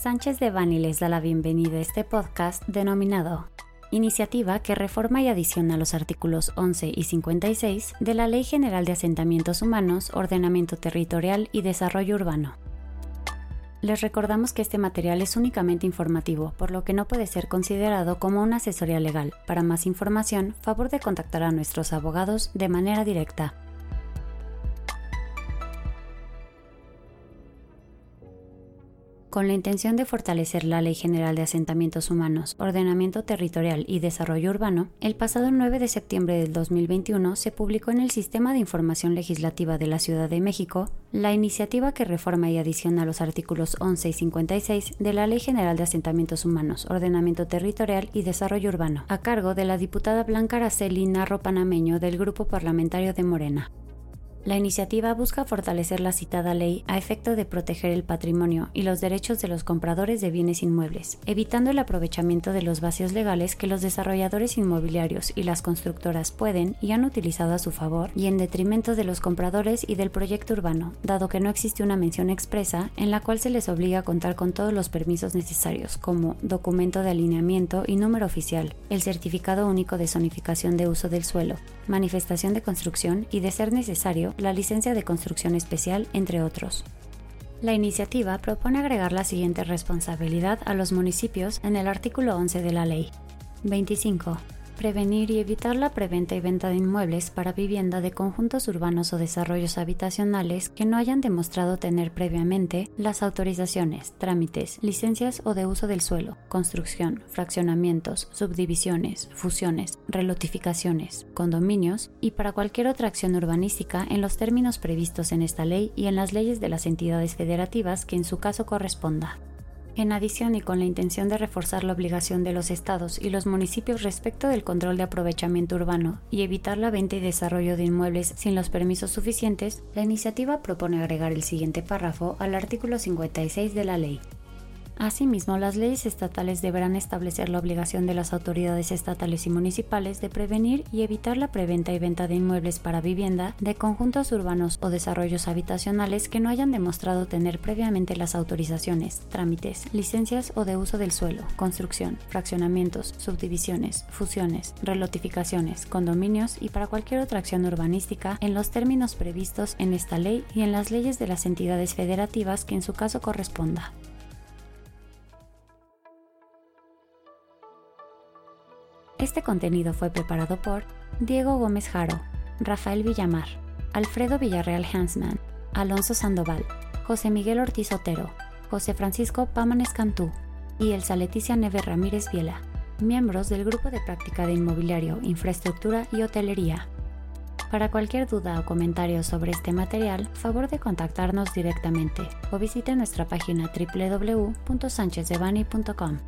Sánchez de Bani les da la bienvenida a este podcast denominado Iniciativa que reforma y adiciona los artículos 11 y 56 de la Ley General de Asentamientos Humanos, Ordenamiento Territorial y Desarrollo Urbano. Les recordamos que este material es únicamente informativo, por lo que no puede ser considerado como una asesoría legal. Para más información, favor de contactar a nuestros abogados de manera directa. Con la intención de fortalecer la Ley General de Asentamientos Humanos, Ordenamiento Territorial y Desarrollo Urbano, el pasado 9 de septiembre del 2021 se publicó en el Sistema de Información Legislativa de la Ciudad de México la iniciativa que reforma y adiciona los artículos 11 y 56 de la Ley General de Asentamientos Humanos, Ordenamiento Territorial y Desarrollo Urbano, a cargo de la diputada Blanca Araceli Narro Panameño del Grupo Parlamentario de Morena. La iniciativa busca fortalecer la citada ley a efecto de proteger el patrimonio y los derechos de los compradores de bienes inmuebles, evitando el aprovechamiento de los vacíos legales que los desarrolladores inmobiliarios y las constructoras pueden y han utilizado a su favor y en detrimento de los compradores y del proyecto urbano, dado que no existe una mención expresa en la cual se les obliga a contar con todos los permisos necesarios, como documento de alineamiento y número oficial, el certificado único de zonificación de uso del suelo, manifestación de construcción y, de ser necesario, la licencia de construcción especial, entre otros. La iniciativa propone agregar la siguiente responsabilidad a los municipios en el artículo 11 de la ley. 25 prevenir y evitar la preventa y venta de inmuebles para vivienda de conjuntos urbanos o desarrollos habitacionales que no hayan demostrado tener previamente las autorizaciones, trámites, licencias o de uso del suelo, construcción, fraccionamientos, subdivisiones, fusiones, relotificaciones, condominios y para cualquier otra acción urbanística en los términos previstos en esta ley y en las leyes de las entidades federativas que en su caso corresponda. En adición y con la intención de reforzar la obligación de los estados y los municipios respecto del control de aprovechamiento urbano y evitar la venta y desarrollo de inmuebles sin los permisos suficientes, la iniciativa propone agregar el siguiente párrafo al artículo 56 de la ley. Asimismo, las leyes estatales deberán establecer la obligación de las autoridades estatales y municipales de prevenir y evitar la preventa y venta de inmuebles para vivienda de conjuntos urbanos o desarrollos habitacionales que no hayan demostrado tener previamente las autorizaciones, trámites, licencias o de uso del suelo, construcción, fraccionamientos, subdivisiones, fusiones, relotificaciones, condominios y para cualquier otra acción urbanística en los términos previstos en esta ley y en las leyes de las entidades federativas que en su caso corresponda. Este contenido fue preparado por Diego Gómez Jaro, Rafael Villamar, Alfredo Villarreal Hansman, Alonso Sandoval, José Miguel Ortiz Otero, José Francisco Pámanes Cantú y Elsa Leticia Neve Ramírez Viela, miembros del Grupo de Práctica de Inmobiliario, Infraestructura y Hotelería. Para cualquier duda o comentario sobre este material, favor de contactarnos directamente o visite nuestra página www.sanchezdevani.com.